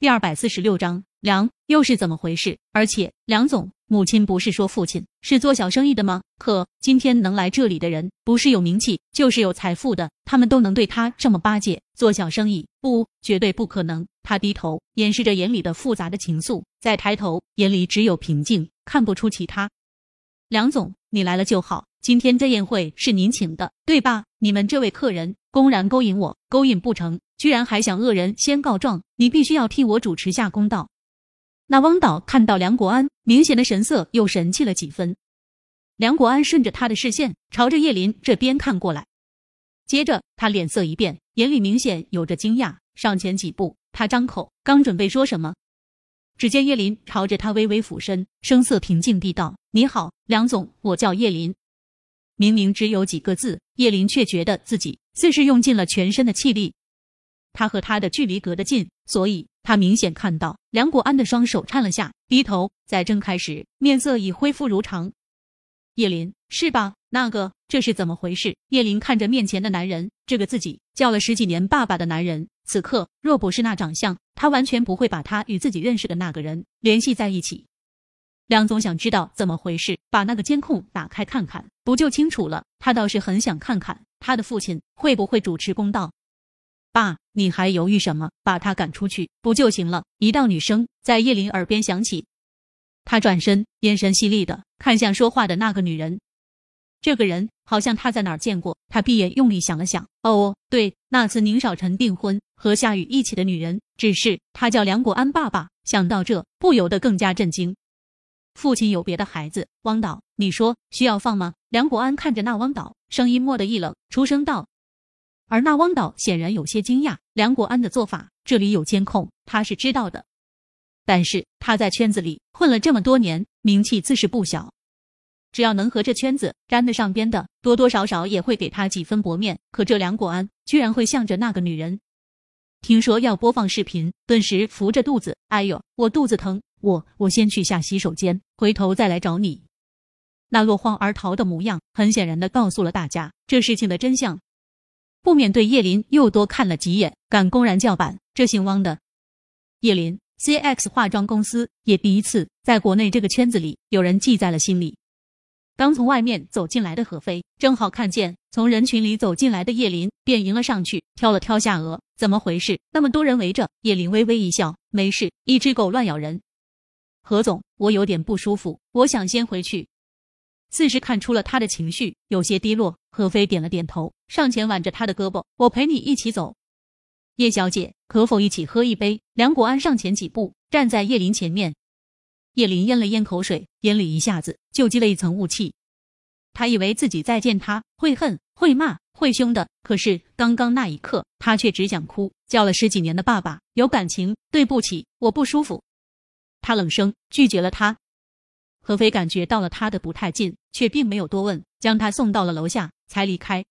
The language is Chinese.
第二百四十六章，梁又是怎么回事？而且梁总，母亲不是说父亲是做小生意的吗？可今天能来这里的人，不是有名气，就是有财富的，他们都能对他这么巴结。做小生意，不，绝对不可能。他低头掩饰着眼里的复杂的情愫，再抬头，眼里只有平静，看不出其他。梁总，你来了就好。今天这宴会是您请的，对吧？你们这位客人公然勾引我，勾引不成。居然还想恶人先告状，你必须要替我主持下公道。那汪导看到梁国安，明显的神色又神气了几分。梁国安顺着他的视线朝着叶林这边看过来，接着他脸色一变，眼里明显有着惊讶，上前几步，他张口刚准备说什么，只见叶林朝着他微微俯身，声色平静地道：“你好，梁总，我叫叶林。”明明只有几个字，叶林却觉得自己似是用尽了全身的气力。他和他的距离隔得近，所以他明显看到梁国安的双手颤了下，低头再睁开时，面色已恢复如常。叶林，是吧？那个，这是怎么回事？叶林看着面前的男人，这个自己叫了十几年爸爸的男人，此刻若不是那长相，他完全不会把他与自己认识的那个人联系在一起。梁总想知道怎么回事，把那个监控打开看看，不就清楚了？他倒是很想看看他的父亲会不会主持公道。爸，你还犹豫什么？把他赶出去不就行了？一道女声在叶林耳边响起。他转身，眼神犀利的看向说话的那个女人。这个人好像他在哪儿见过。他闭眼用力想了想，哦，对，那次宁少臣订婚和夏雨一起的女人，只是他叫梁国安。爸爸想到这，不由得更加震惊。父亲有别的孩子，汪导，你说需要放吗？梁国安看着那汪导，声音蓦地一冷，出声道。而那汪导显然有些惊讶，梁国安的做法，这里有监控，他是知道的。但是他在圈子里混了这么多年，名气自是不小。只要能和这圈子沾得上边的，多多少少也会给他几分薄面。可这梁国安居然会向着那个女人，听说要播放视频，顿时扶着肚子，哎呦，我肚子疼，我我先去下洗手间，回头再来找你。那落荒而逃的模样，很显然的告诉了大家这事情的真相。不免对叶林又多看了几眼，敢公然叫板这姓汪的叶林，CX 化妆公司也第一次在国内这个圈子里有人记在了心里。刚从外面走进来的何飞，正好看见从人群里走进来的叶林，便迎了上去，挑了挑下颚，怎么回事？那么多人围着，叶林微微一笑，没事，一只狗乱咬人。何总，我有点不舒服，我想先回去。似是看出了他的情绪有些低落，何飞点了点头，上前挽着他的胳膊：“我陪你一起走。”叶小姐，可否一起喝一杯？梁国安上前几步，站在叶林前面。叶林咽了咽口水，眼里一下子就积了一层雾气。他以为自己再见他会恨、会骂、会凶的，可是刚刚那一刻，他却只想哭。叫了十几年的爸爸，有感情，对不起，我不舒服。他冷声拒绝了他。何飞感觉到了他的不太近，却并没有多问，将他送到了楼下，才离开。